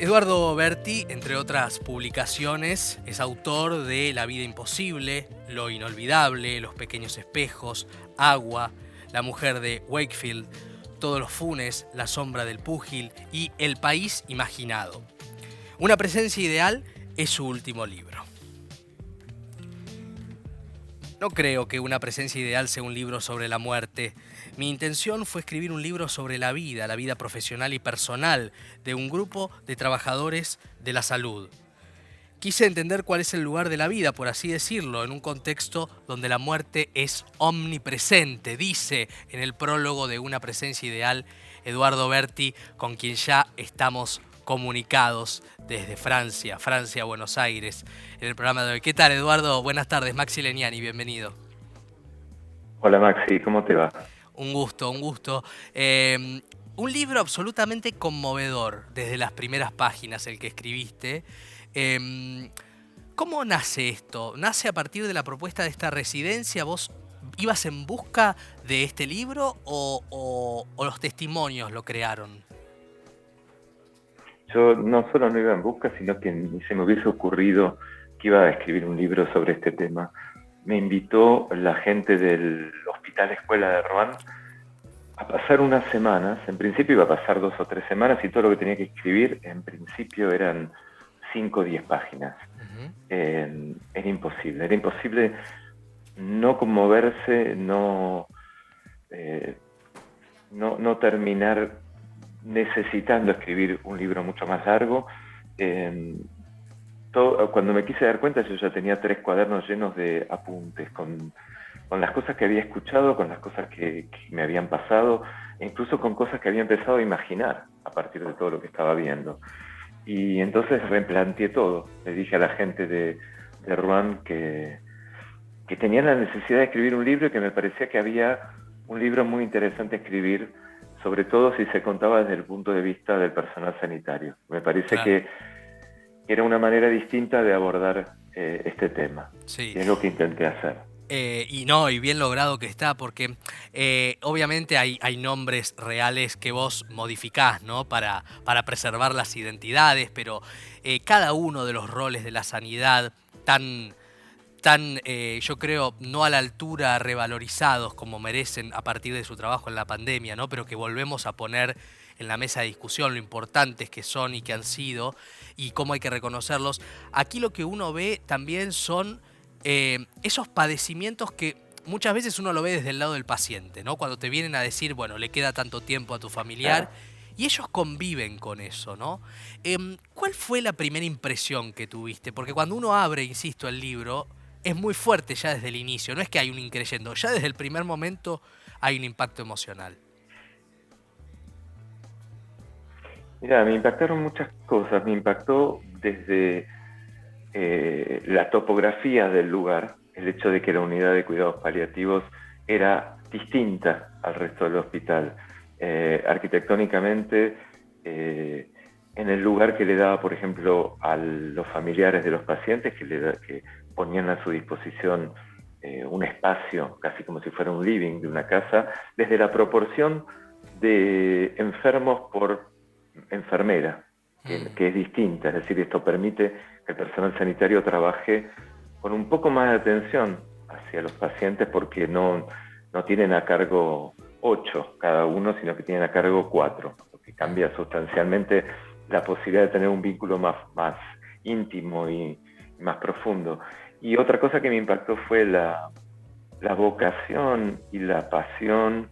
Eduardo Berti, entre otras publicaciones, es autor de La vida imposible, Lo inolvidable, Los pequeños espejos, Agua, La mujer de Wakefield, Todos los funes, La sombra del púgil y El país imaginado. Una presencia ideal es su último libro. No creo que Una presencia ideal sea un libro sobre la muerte. Mi intención fue escribir un libro sobre la vida, la vida profesional y personal de un grupo de trabajadores de la salud. Quise entender cuál es el lugar de la vida, por así decirlo, en un contexto donde la muerte es omnipresente, dice en el prólogo de Una presencia ideal Eduardo Berti, con quien ya estamos comunicados desde Francia, Francia, Buenos Aires, en el programa de hoy. ¿Qué tal, Eduardo? Buenas tardes, Maxi Leniani, bienvenido. Hola, Maxi, ¿cómo te va? Un gusto, un gusto. Em, un libro absolutamente conmovedor desde las primeras páginas, el que escribiste. Em, ¿Cómo nace esto? ¿Nace a partir de la propuesta de esta residencia? ¿Vos ibas en busca de este libro o los testimonios lo crearon? Yo no solo no iba en busca, sino que ni se me hubiese ocurrido que iba a escribir un libro sobre este tema. Me invitó la gente del Hospital Escuela de Rouen a pasar unas semanas. En principio iba a pasar dos o tres semanas y todo lo que tenía que escribir, en principio eran cinco o diez páginas. Eh, era imposible, era imposible no conmoverse, no, eh, no, no terminar necesitando escribir un libro mucho más largo. cuando me quise dar cuenta, yo ya tenía tres cuadernos llenos de apuntes con, las cosas que había escuchado, con las cosas que, me habían pasado, e incluso con cosas que había empezado a imaginar a partir de todo lo que estaba viendo. Y entonces replanteé todo. Le dije a la gente de, de Rouen que, que tenían la necesidad de escribir un libro y que me parecía que había un libro muy interesante escribir sobre todo si se contaba desde el punto de vista del personal sanitario. Me parece que era una manera distinta de abordar eh, este tema. Sí. Y es lo que intenté hacer. Eh, y no, y bien logrado que está, porque eh, obviamente hay, hay, nombres reales que vos modificás, ¿no? Para, para preservar las identidades, pero cada uno de los roles de la sanidad tan tan, eh, yo creo, no a la altura revalorizados como merecen a partir de su trabajo en la pandemia, ¿no? pero que volvemos a poner en la mesa de discusión lo importantes que son y que han sido y cómo hay que reconocerlos. Aquí lo que uno ve también son eh, esos padecimientos que muchas veces uno lo ve desde el lado del paciente, ¿no? Cuando te vienen a decir, bueno, le queda tanto tiempo a tu familiar. Y ellos conviven con eso, ¿no? Em, ¿Cuál fue la primera impresión que tuviste? Porque cuando uno abre, insisto, el libro, es muy fuerte ya desde el inicio, no es que hay un increyendo, ya desde el primer momento hay un impacto emocional. Mira, me impactaron muchas cosas, me impactó desde eh, la topografía del lugar, el hecho de que la unidad de cuidados paliativos era distinta al resto del hospital. Eh, arquitectónicamente, eh, en el lugar que le daba, por ejemplo, a los familiares de los pacientes, que, le que ponían a su disposición eh, un espacio, casi como si fuera un living de una casa, desde la proporción de enfermos por enfermera, que, mm. es distinta, es decir, esto permite que el personal sanitario trabaje con un poco más de atención hacia los pacientes porque no, no tienen a cargo ocho cada uno, sino que tienen a cargo cuatro, lo que cambia sustancialmente la posibilidad de tener un vínculo más, más íntimo y más profundo. Y otra cosa que me impactó fue la, vocación y la pasión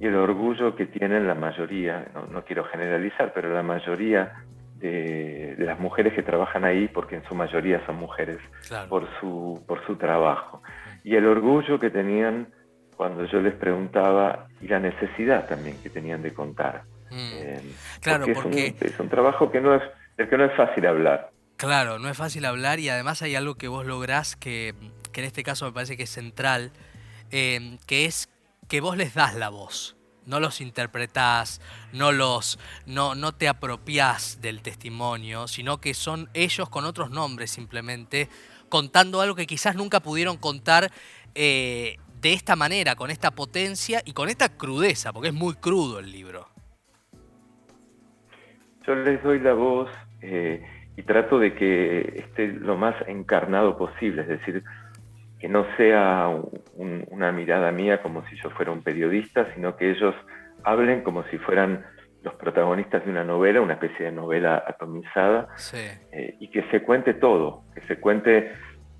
y el orgullo que tienen la mayoría, no, quiero generalizar, pero la mayoría de, las mujeres que trabajan ahí, porque en su mayoría son mujeres, por, su, por su trabajo. Y el orgullo que tenían cuando yo les preguntaba y la necesidad también que tenían de contar. Mm. Eh, claro, porque, es, un, trabajo que no es, del que no es fácil hablar. Claro, no es fácil hablar y además hay algo que vos lográs que, en este caso me parece que es central, em, que es que vos les das la voz. No los interpretás, no los. no, no te apropiás del testimonio, sino que son ellos con otros nombres simplemente, contando algo que quizás nunca pudieron contar eh, de esta manera, con esta potencia y con esta crudeza, porque es muy crudo el libro. yo les doy la voz eh, y trato de que esté lo más encarnado posible, es decir, que no sea una mirada mía como si yo fuera un periodista, sino que ellos hablen como si fueran los protagonistas de una novela, una especie de novela atomizada, eh, y que se cuente todo, que se cuente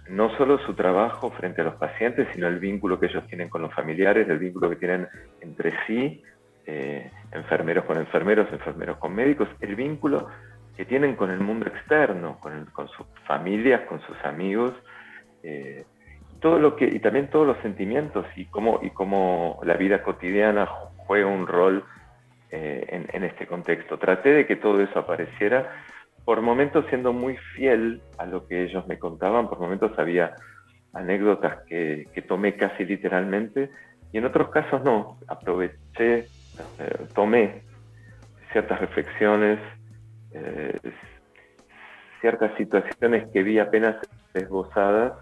no solo su trabajo frente a los pacientes, sino el vínculo que ellos tienen con los familiares, el vínculo que tienen entre sí, eh, enfermeros con enfermeros, enfermeros con médicos, el vínculo que tienen con el mundo externo, con, sus familias, con sus amigos, eh, todo lo que, y también todos los sentimientos y cómo, y cómo la vida cotidiana juega un rol eh, en, este contexto. Traté de que todo eso apareciera, por momentos siendo muy fiel a lo que ellos me contaban, por momentos había anécdotas que, tomé casi literalmente y en otros casos no, aproveché, eh, tomé ciertas reflexiones, ciertas situaciones que vi apenas esbozadas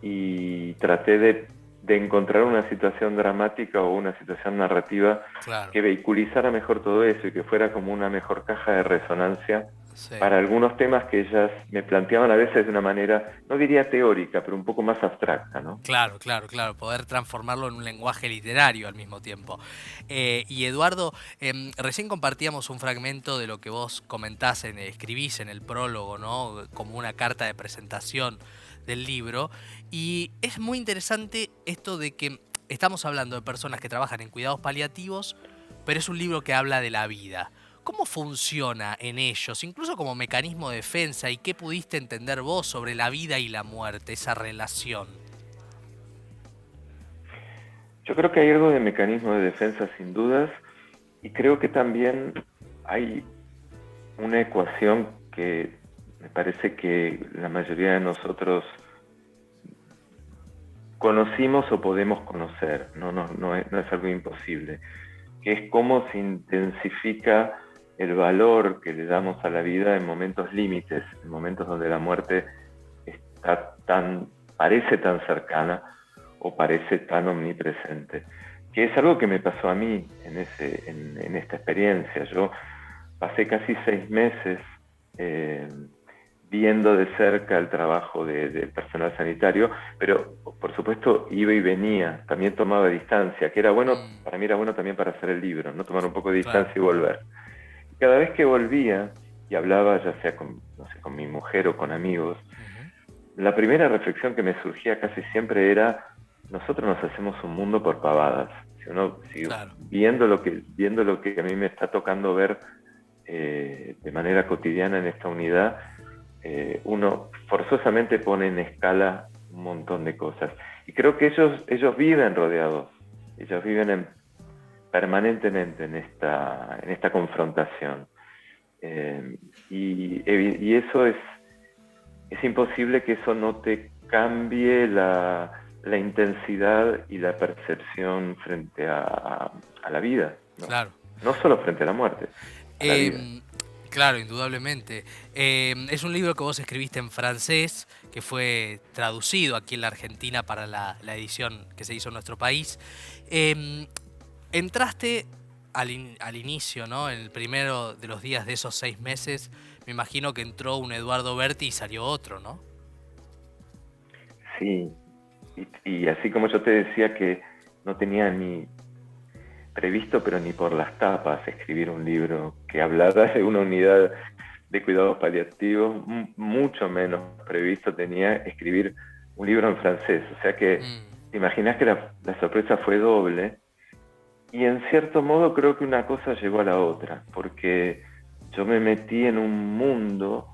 y traté de de encontrar una situación dramática o una situación narrativa que vehiculizara mejor todo eso y que fuera como una mejor caja de resonancia para algunos temas que ellas me planteaban a veces de una manera, no diría teórica, pero un poco más abstracta, ¿no? Claro, claro, claro, poder transformarlo en un lenguaje literario al mismo tiempo. Eh, y Eduardo, em, recién compartíamos un fragmento de lo que vos comentás, en, escribís en el prólogo, ¿no? Como una carta de presentación del libro. Y es muy interesante esto de que estamos hablando de personas que trabajan en cuidados paliativos, pero es un libro que habla de la vida. ¿Cómo funciona en ellos, incluso como mecanismo de defensa, y qué pudiste entender vos sobre la vida y la muerte, esa relación? Yo creo que hay algo de mecanismo de defensa sin dudas, y creo que también hay una ecuación que me parece que la mayoría de nosotros conocimos o podemos conocer, no, es, algo imposible, que es cómo se intensifica el valor que le damos a la vida en momentos límites, en momentos donde la muerte está tan, parece tan cercana o parece tan omnipresente, que es algo que me pasó a mí en, ese, en, esta experiencia. Yo pasé casi seis meses eh, viendo de cerca el trabajo del personal sanitario, pero por supuesto iba y venía, también tomaba distancia, que era bueno, mm. para mí era bueno también para hacer el libro, no tomar un poco de distancia y volver. Cada vez que volvía y hablaba, ya sea con, no sé, con mi mujer o con amigos, la primera reflexión que me surgía casi siempre era, nosotros nos hacemos un mundo por pavadas. Si uno, viendo, lo que, viendo lo que a mí me está tocando ver eh, de manera cotidiana en esta unidad, eh, uno forzosamente pone en escala un montón de cosas. Y creo que ellos, ellos viven rodeados, ellos viven permanentemente en esta, en esta confrontación. Eh, y, eso es, es imposible que eso no te cambie la, intensidad y la percepción frente a, la vida. ¿no? Claro. No solo frente a la muerte. Claro, indudablemente. Em, es un libro que vos escribiste en francés, que fue traducido aquí en la Argentina para la, edición que se hizo en nuestro país. Em, entraste al, inicio, ¿no? El primero de los días de esos seis meses, me imagino que entró un Eduardo Berti y salió otro, ¿no? Sí, y así como yo te decía que no tenía ni previsto, pero ni por las tapas, escribir un libro que hablara de una unidad de cuidados paliativos, mucho menos previsto tenía escribir un libro en francés. O sea que mm. te imaginas que la, sorpresa fue doble. Y en cierto modo creo que una cosa llegó a la otra, porque yo me metí en un mundo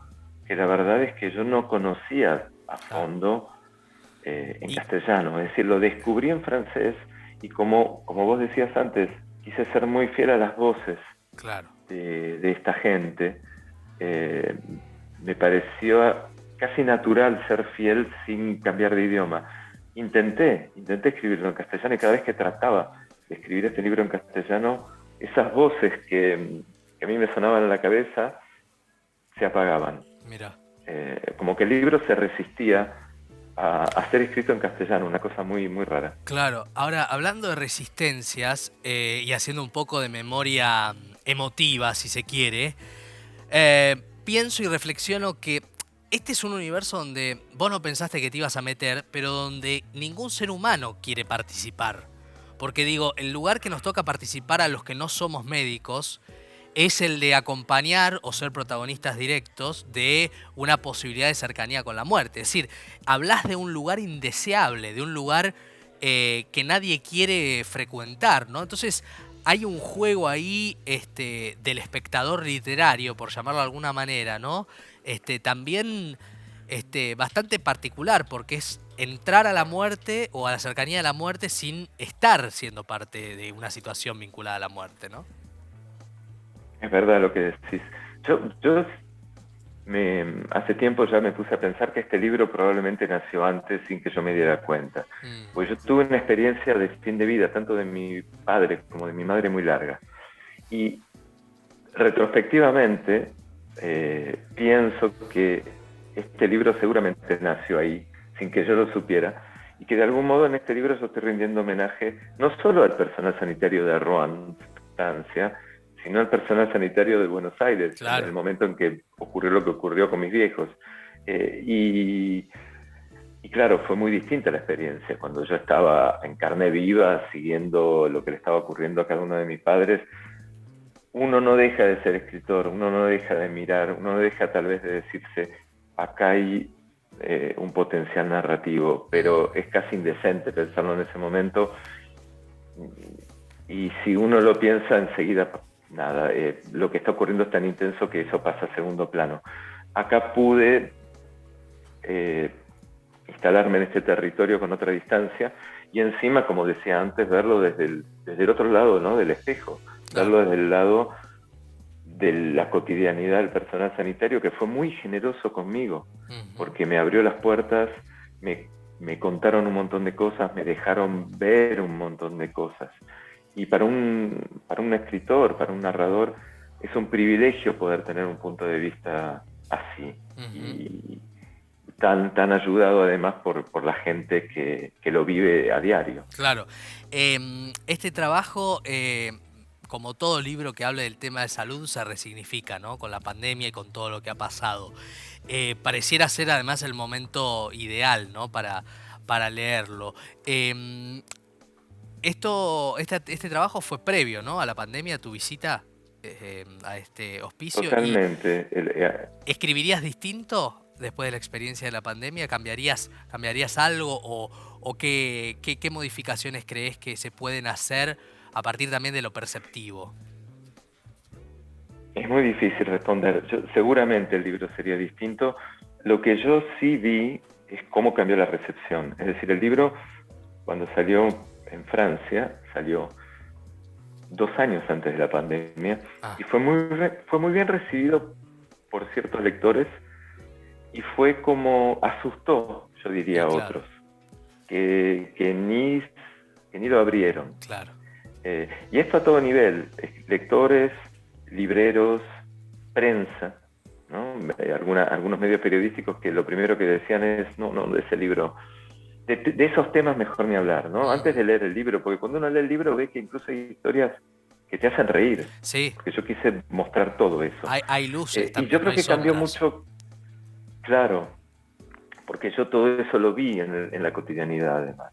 que la verdad es que yo no conocía a fondo eh, en castellano. Es decir, lo descubrí en francés y como, como vos decías antes, quise ser muy fiel a las voces de, esta gente. Eh, me pareció casi natural ser fiel sin cambiar de idioma. Intenté, intenté escribirlo en castellano y cada vez que trataba escribir este libro en castellano, esas voces que, a mí me sonaban en la cabeza se apagaban. Mira. Eh, como que el libro se resistía a, ser escrito en castellano, una cosa muy, muy rara. Claro, ahora hablando de resistencias eh, y haciendo un poco de memoria emotiva, si se quiere, eh, pienso y reflexiono que este es un universo donde vos no pensaste que te ibas a meter, pero donde ningún ser humano quiere participar. Porque digo, el lugar que nos toca participar a los que no somos médicos es el de acompañar o ser protagonistas directos de una posibilidad de cercanía con la muerte. Es decir, hablas de un lugar indeseable, de un lugar eh, que nadie quiere frecuentar, ¿no? Entonces, hay un juego ahí este, del espectador literario, por llamarlo de alguna manera, ¿no? Este, también este, bastante particular, porque es entrar a la muerte o a la cercanía de la muerte sin estar siendo parte de una situación vinculada a la muerte, ¿no? Es verdad lo que decís. Yo, yo me, hace tiempo ya me puse a pensar que este libro probablemente nació antes sin que yo me diera cuenta. Mm. Pues yo tuve una experiencia de fin de vida, tanto de mi padre como de mi madre, muy larga. Y retrospectivamente eh, pienso que este libro seguramente nació ahí, sin que yo lo supiera, y que de algún modo en este libro yo estoy rindiendo homenaje no solo al personal sanitario de Rouen, Francia, sino al personal sanitario de Buenos Aires, en el momento en que ocurrió lo que ocurrió con mis viejos. Eh, y, claro, fue muy distinta la experiencia. Cuando yo estaba en carne viva, siguiendo lo que le estaba ocurriendo a cada uno de mis padres, uno no deja de ser escritor, uno no deja de mirar, uno no deja tal vez de decirse, acá hay eh, un potencial narrativo, pero es casi indecente pensarlo en ese momento. Y si uno lo piensa, enseguida nada, eh, lo que está ocurriendo es tan intenso que eso pasa a segundo plano. Acá pude eh, instalarme en este territorio con otra distancia y encima, como decía antes, verlo desde el, desde el otro lado ¿no? del espejo, verlo desde el lado de la cotidianidad del personal sanitario que fue muy generoso conmigo, porque me abrió las puertas, me, me contaron un montón de cosas, me dejaron ver un montón de cosas. Y para un, para un escritor, para un narrador, es un privilegio poder tener un punto de vista así. Y tan, tan ayudado además por, por la gente que, que, lo vive a diario. Claro. Em, este trabajo, eh, como todo libro que hable del tema de salud, se resignifica, ¿no? Con la pandemia y con todo lo que ha pasado. Eh, pareciera ser además el momento ideal, ¿no? Para, para leerlo. Eh, esto, este, este, trabajo fue previo, ¿no? A la pandemia, a tu visita eh, a este hospicio. Totalmente. Eh, ¿Escribirías distinto después de la experiencia de la pandemia? ¿Cambiarías, cambiarías algo o, o qué, qué, modificaciones crees que se pueden hacer a partir también de lo perceptivo? Es muy difícil responder. seguramente el libro sería distinto. Lo que yo sí vi es cómo cambió la recepción. Es decir, el libro, cuando salió en Francia, salió dos años antes de la pandemia ah. y fue muy, fue muy bien recibido por ciertos lectores y fue como asustó, yo diría, a otros, que, que, ni, que ni lo abrieron. Claro. Eh, y esto a todo nivel, lectores, libreros, prensa, ¿no? Alguna, algunos medios periodísticos que lo primero que decían es, no, no, ese libro de, esos temas mejor ni hablar, ¿no? Antes de leer el libro, porque cuando uno lee el libro ve que incluso hay historias que te hacen reír. Sí. Porque yo quise mostrar todo eso. Hay, luces eh, Y yo creo que cambió mucho, claro, porque yo todo eso lo vi en, la cotidianidad además.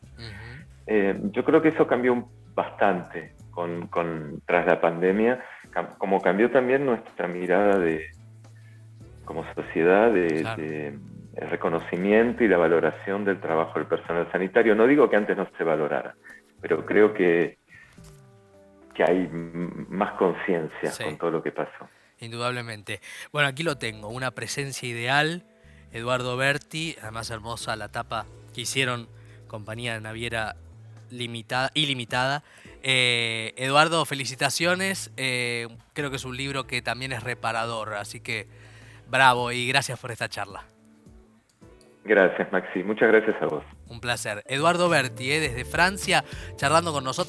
Eh, yo creo que eso cambió bastante con, tras la pandemia, como cambió también nuestra mirada de como sociedad de el reconocimiento y la valoración del trabajo del personal sanitario. No digo que antes no se valorara, pero creo que, que hay más conciencia con todo lo que pasó. Indudablemente. Bueno, aquí lo tengo, una presencia ideal. Eduardo Berti, además hermosa la tapa que hicieron compañía naviera limitada, ilimitada. Eh, Eduardo, felicitaciones. Eh, creo que es un libro que también es reparador, así que bravo y gracias por esta charla. Gracias, Maxi. Muchas gracias a vos. Un placer. Eduardo Berti, eh, desde Francia, charlando con nosotros.